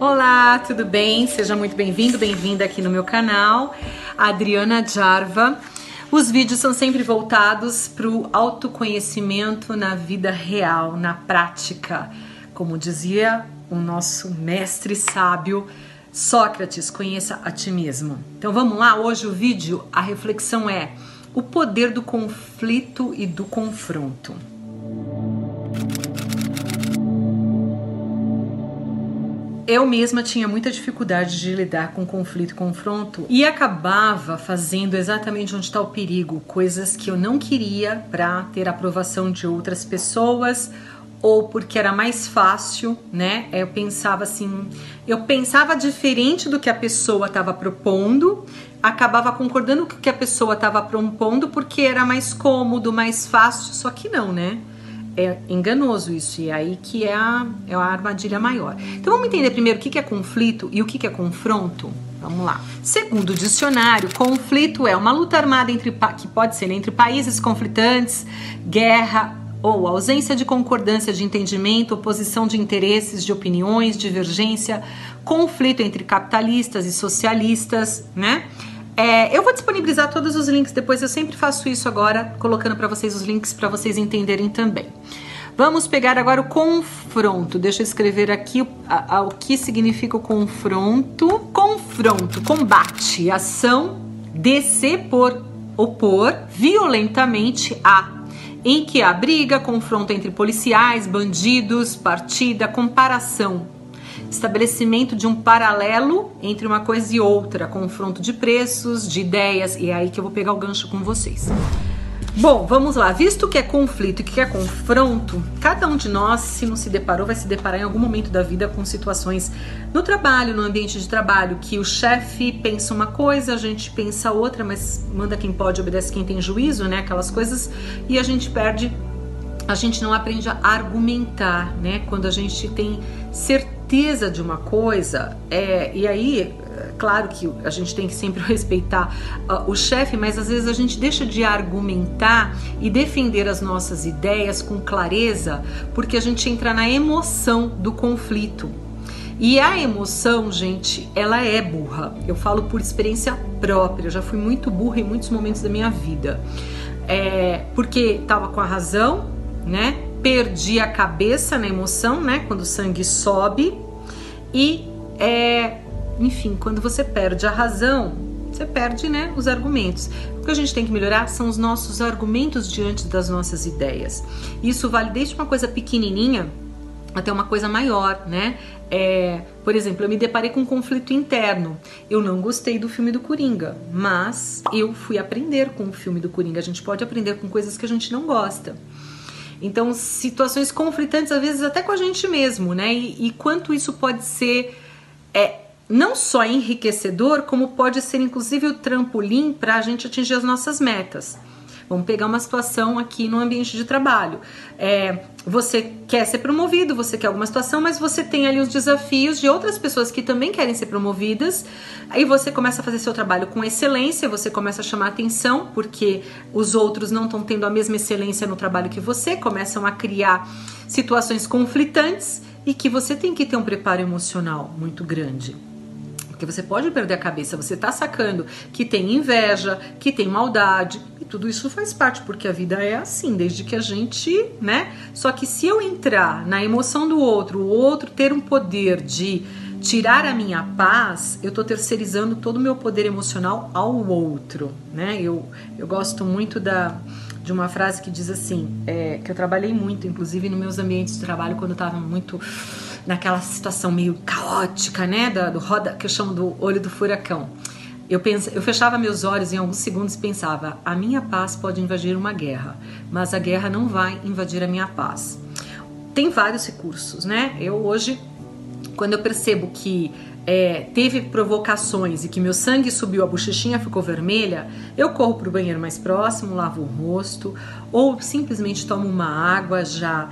Olá, tudo bem? Seja muito bem-vindo, bem-vinda aqui no meu canal, Adriana Jarva. Os vídeos são sempre voltados para o autoconhecimento na vida real, na prática. Como dizia o nosso mestre sábio Sócrates, conheça a ti mesmo. Então vamos lá, hoje o vídeo, a reflexão é o poder do conflito e do confronto. Eu mesma tinha muita dificuldade de lidar com conflito e confronto e acabava fazendo exatamente onde está o perigo, coisas que eu não queria para ter aprovação de outras pessoas ou porque era mais fácil, né? Eu pensava assim, eu pensava diferente do que a pessoa estava propondo, acabava concordando com o que a pessoa estava propondo porque era mais cômodo, mais fácil, só que não, né? É enganoso isso, e é aí que é a, é a armadilha maior. Então vamos entender primeiro o que é conflito e o que é confronto? Vamos lá. Segundo o dicionário, conflito é uma luta armada entre que pode ser entre países conflitantes, guerra ou ausência de concordância de entendimento, oposição de interesses, de opiniões, divergência, conflito entre capitalistas e socialistas, né? É, eu vou disponibilizar todos os links depois, eu sempre faço isso agora, colocando para vocês os links para vocês entenderem também. Vamos pegar agora o confronto. Deixa eu escrever aqui o, a, a, o que significa o confronto. Confronto, combate, ação, descer por opor violentamente a em que há briga, confronto entre policiais, bandidos, partida, comparação, estabelecimento de um paralelo entre uma coisa e outra, confronto de preços, de ideias, e é aí que eu vou pegar o gancho com vocês. Bom, vamos lá. Visto que é conflito e que é confronto, cada um de nós, se não se deparou, vai se deparar em algum momento da vida com situações no trabalho, no ambiente de trabalho, que o chefe pensa uma coisa, a gente pensa outra, mas manda quem pode, obedece quem tem juízo, né? Aquelas coisas, e a gente perde, a gente não aprende a argumentar, né? Quando a gente tem certeza certeza de uma coisa, é, e aí, claro que a gente tem que sempre respeitar uh, o chefe, mas às vezes a gente deixa de argumentar e defender as nossas ideias com clareza, porque a gente entra na emoção do conflito. E a emoção, gente, ela é burra. Eu falo por experiência própria, eu já fui muito burra em muitos momentos da minha vida. É, porque tava com a razão, né? Perdi a cabeça na emoção, né? Quando o sangue sobe. E, é, enfim, quando você perde a razão, você perde, né, os argumentos. O que a gente tem que melhorar são os nossos argumentos diante das nossas ideias. Isso vale desde uma coisa pequenininha até uma coisa maior, né? É, por exemplo, eu me deparei com um conflito interno. Eu não gostei do filme do Coringa, mas eu fui aprender com o filme do Coringa. A gente pode aprender com coisas que a gente não gosta. Então, situações conflitantes, às vezes, até com a gente mesmo, né? E, e quanto isso pode ser é, não só enriquecedor, como pode ser, inclusive, o trampolim para a gente atingir as nossas metas. Vamos pegar uma situação aqui no ambiente de trabalho. É, você quer ser promovido, você quer alguma situação, mas você tem ali os desafios de outras pessoas que também querem ser promovidas. Aí você começa a fazer seu trabalho com excelência, você começa a chamar atenção, porque os outros não estão tendo a mesma excelência no trabalho que você, começam a criar situações conflitantes e que você tem que ter um preparo emocional muito grande. Porque você pode perder a cabeça, você tá sacando que tem inveja, que tem maldade, tudo isso faz parte, porque a vida é assim, desde que a gente, né? Só que se eu entrar na emoção do outro, o outro ter um poder de tirar a minha paz, eu tô terceirizando todo o meu poder emocional ao outro, né? Eu, eu gosto muito da, de uma frase que diz assim, é, que eu trabalhei muito, inclusive nos meus ambientes de trabalho, quando eu tava muito naquela situação meio caótica, né? Da, do roda, que eu chamo do olho do furacão. Eu, penso, eu fechava meus olhos em alguns segundos e pensava: a minha paz pode invadir uma guerra, mas a guerra não vai invadir a minha paz. Tem vários recursos, né? Eu hoje, quando eu percebo que é, teve provocações e que meu sangue subiu, a bochechinha ficou vermelha, eu corro para o banheiro mais próximo, lavo o rosto ou simplesmente tomo uma água já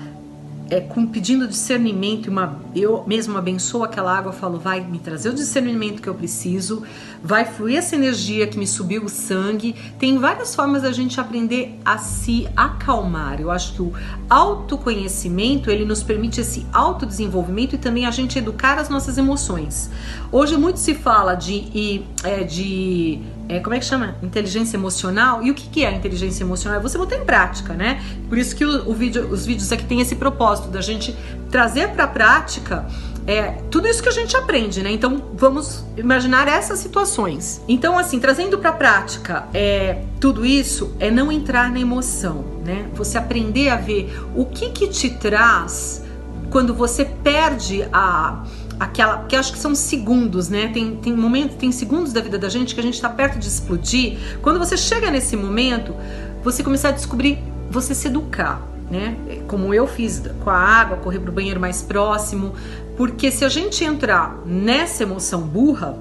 é, com pedindo discernimento, uma, eu mesmo abençoo aquela água, falo, vai me trazer o discernimento que eu preciso, vai fluir essa energia que me subiu o sangue. Tem várias formas da gente aprender a se acalmar. Eu acho que o autoconhecimento ele nos permite esse autodesenvolvimento e também a gente educar as nossas emoções. Hoje muito se fala de, é, de é, como é que chama? Inteligência emocional. E o que, que é inteligência emocional? É você botar em prática, né? Por isso que o, o vídeo, os vídeos aqui têm esse propósito da gente trazer para prática é, tudo isso que a gente aprende, né? Então vamos imaginar essas situações. Então, assim, trazendo para prática é, tudo isso é não entrar na emoção, né? Você aprender a ver o que que te traz quando você perde a aquela que acho que são segundos, né? Tem, tem momentos, tem segundos da vida da gente que a gente está perto de explodir. Quando você chega nesse momento, você começar a descobrir, você se educar, né? Como eu fiz com a água, correr para o banheiro mais próximo, porque se a gente entrar nessa emoção burra,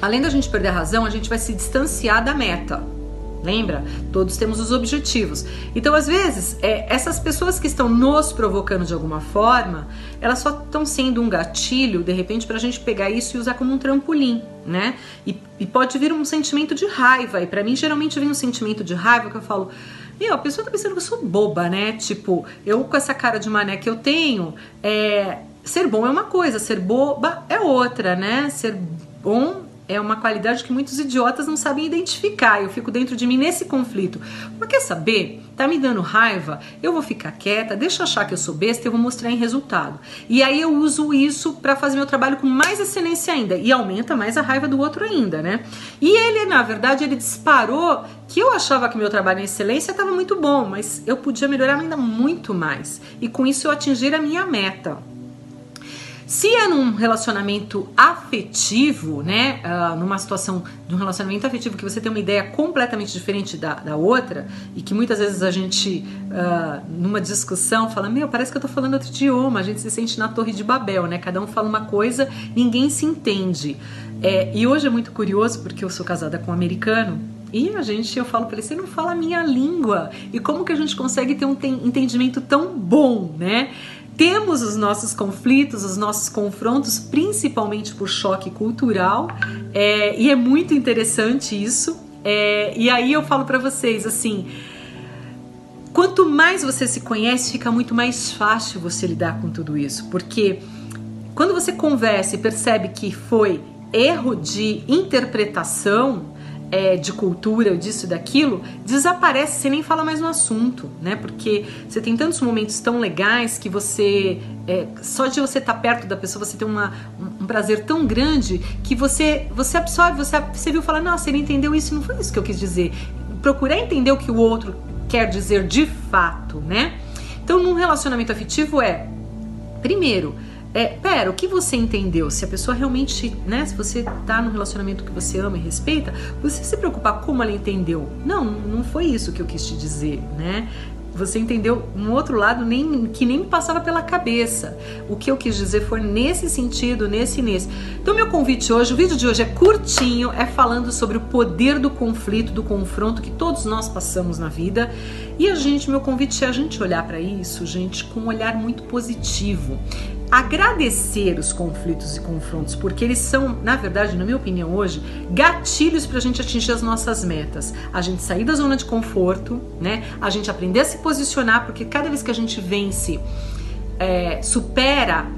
além da gente perder a razão, a gente vai se distanciar da meta. Lembra? Todos temos os objetivos. Então, às vezes, é, essas pessoas que estão nos provocando de alguma forma, elas só estão sendo um gatilho, de repente, para a gente pegar isso e usar como um trampolim, né? E, e pode vir um sentimento de raiva. E para mim, geralmente, vem um sentimento de raiva que eu falo. Meu, a pessoa tá pensando que eu sou boba, né? Tipo, eu com essa cara de mané que eu tenho, é, ser bom é uma coisa, ser boba é outra, né? Ser bom é uma qualidade que muitos idiotas não sabem identificar. Eu fico dentro de mim nesse conflito. Mas quer saber? Tá me dando raiva? Eu vou ficar quieta, deixa eu achar que eu sou besta e eu vou mostrar em resultado. E aí eu uso isso para fazer meu trabalho com mais excelência ainda e aumenta mais a raiva do outro ainda, né? E ele, na verdade, ele disparou que eu achava que meu trabalho em excelência estava muito bom, mas eu podia melhorar ainda muito mais. E com isso eu atingir a minha meta. Se é num relacionamento afetivo, né, uh, numa situação de um relacionamento afetivo que você tem uma ideia completamente diferente da, da outra e que muitas vezes a gente, uh, numa discussão, fala: Meu, parece que eu tô falando outro idioma, a gente se sente na Torre de Babel, né? Cada um fala uma coisa, ninguém se entende. É, e hoje é muito curioso porque eu sou casada com um americano e a gente, eu falo para ele, você não fala a minha língua. E como que a gente consegue ter um entendimento tão bom, né? Temos os nossos conflitos, os nossos confrontos, principalmente por choque cultural, é, e é muito interessante isso. É, e aí eu falo para vocês assim: quanto mais você se conhece, fica muito mais fácil você lidar com tudo isso, porque quando você conversa e percebe que foi erro de interpretação, é, de cultura, disso e daquilo, desaparece, você nem fala mais no assunto, né? Porque você tem tantos momentos tão legais que você, é, só de você estar tá perto da pessoa, você tem uma, um, um, prazer tão grande que você, você absorve, você, você viu falar, nossa, ele entendeu isso, não foi isso que eu quis dizer. Procurar entender o que o outro quer dizer de fato, né? Então, num relacionamento afetivo é, primeiro, é, pera, o que você entendeu? Se a pessoa realmente, né, se você tá num relacionamento que você ama e respeita, você se preocupar como ela entendeu. Não, não foi isso que eu quis te dizer, né? Você entendeu um outro lado nem, que nem me passava pela cabeça. O que eu quis dizer foi nesse sentido, nesse e nesse. Então, meu convite hoje, o vídeo de hoje é curtinho, é falando sobre o poder do conflito, do confronto que todos nós passamos na vida. E a gente, meu convite é a gente olhar para isso, gente, com um olhar muito positivo agradecer os conflitos e confrontos, porque eles são, na verdade, na minha opinião hoje, gatilhos para a gente atingir as nossas metas. A gente sair da zona de conforto, né? A gente aprender a se posicionar, porque cada vez que a gente vence, é, supera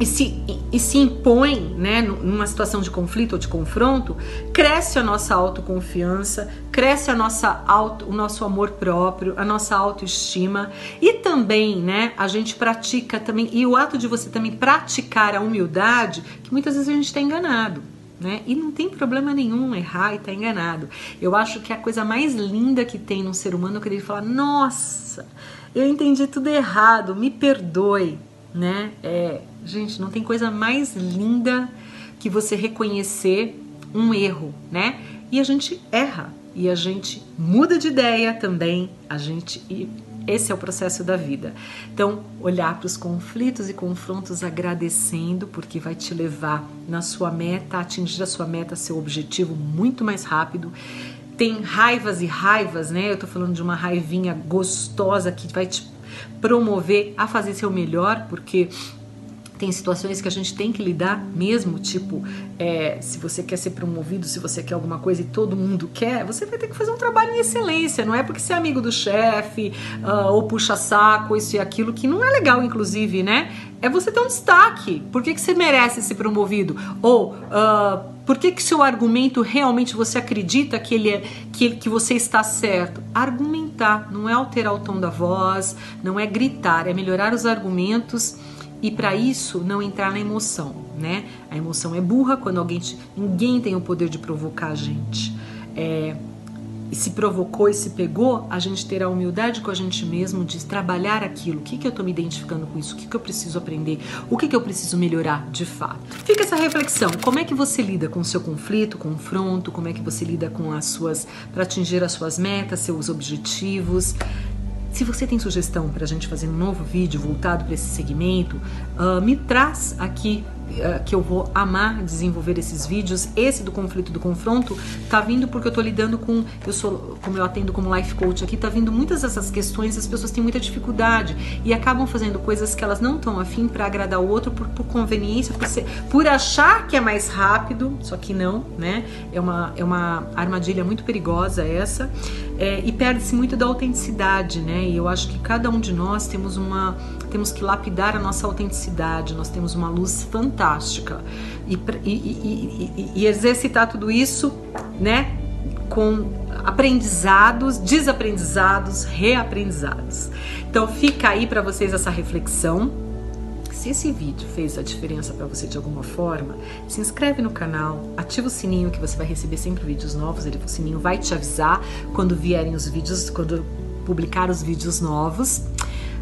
e se, e se impõe né, numa situação de conflito ou de confronto, cresce a nossa autoconfiança, cresce a nossa auto, o nosso amor próprio, a nossa autoestima e também né, a gente pratica também, e o ato de você também praticar a humildade, que muitas vezes a gente está enganado. Né? E não tem problema nenhum errar e estar tá enganado. Eu acho que a coisa mais linda que tem no ser humano é quando ele fala: Nossa, eu entendi tudo errado, me perdoe. Né? É, Gente, não tem coisa mais linda que você reconhecer um erro, né? E a gente erra e a gente muda de ideia também, a gente e esse é o processo da vida. Então, olhar para os conflitos e confrontos agradecendo, porque vai te levar na sua meta, atingir a sua meta, seu objetivo muito mais rápido tem raivas e raivas, né? Eu tô falando de uma raivinha gostosa que vai te promover a fazer seu melhor, porque tem situações que a gente tem que lidar mesmo, tipo, é, se você quer ser promovido, se você quer alguma coisa e todo mundo quer, você vai ter que fazer um trabalho em excelência, não é porque você é amigo do chefe, uh, ou puxa saco, isso e aquilo, que não é legal, inclusive, né? É você ter um destaque. Por que, que você merece ser promovido? Ou uh, por que, que seu argumento realmente você acredita que ele é que, que você está certo? Argumentar, não é alterar o tom da voz, não é gritar, é melhorar os argumentos e para isso não entrar na emoção, né? A emoção é burra quando alguém te, ninguém tem o poder de provocar a gente. É, e se provocou e se pegou, a gente terá a humildade com a gente mesmo de trabalhar aquilo. O que, que eu estou me identificando com isso? O que, que eu preciso aprender? O que, que eu preciso melhorar de fato? Fica essa reflexão. Como é que você lida com o seu conflito, confronto? Como é que você lida com as suas. para atingir as suas metas, seus objetivos? Se você tem sugestão para a gente fazer um novo vídeo voltado para esse segmento, uh, me traz aqui que eu vou amar desenvolver esses vídeos. Esse do conflito do confronto tá vindo porque eu tô lidando com, eu sou, como eu atendo como life coach aqui, tá vindo muitas dessas questões, as pessoas têm muita dificuldade e acabam fazendo coisas que elas não estão afim para agradar o outro por, por conveniência, por, ser, por achar que é mais rápido, só que não, né? É uma, é uma armadilha muito perigosa essa é, e perde-se muito da autenticidade, né? E eu acho que cada um de nós temos uma temos que lapidar a nossa autenticidade, nós temos uma luz fantástica e, e, e, e exercitar tudo isso, né? Com aprendizados, desaprendizados, reaprendizados. Então fica aí para vocês essa reflexão. Se esse vídeo fez a diferença para você de alguma forma, se inscreve no canal, ativa o sininho que você vai receber sempre vídeos novos. Ele, o sininho vai te avisar quando vierem os vídeos, quando publicar os vídeos novos.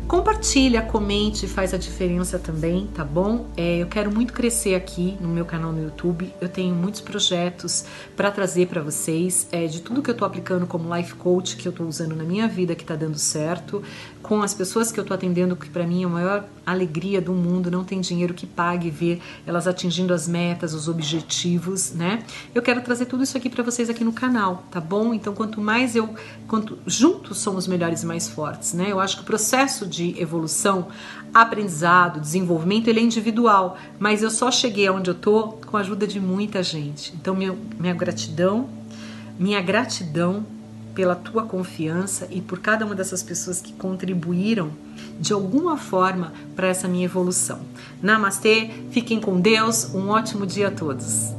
Compartilha, comente, faz a diferença também, tá bom? É, eu quero muito crescer aqui no meu canal no YouTube. Eu tenho muitos projetos para trazer para vocês é, de tudo que eu tô aplicando como life coach que eu tô usando na minha vida que tá dando certo, com as pessoas que eu tô atendendo que para mim é a maior alegria do mundo. Não tem dinheiro que pague ver elas atingindo as metas, os objetivos, né? Eu quero trazer tudo isso aqui para vocês aqui no canal, tá bom? Então quanto mais eu, quanto juntos somos melhores e mais fortes, né? Eu acho que o processo de de evolução, aprendizado, desenvolvimento, ele é individual, mas eu só cheguei aonde eu tô com a ajuda de muita gente. Então, minha, minha gratidão, minha gratidão pela tua confiança e por cada uma dessas pessoas que contribuíram de alguma forma para essa minha evolução. Namastê, fiquem com Deus, um ótimo dia a todos.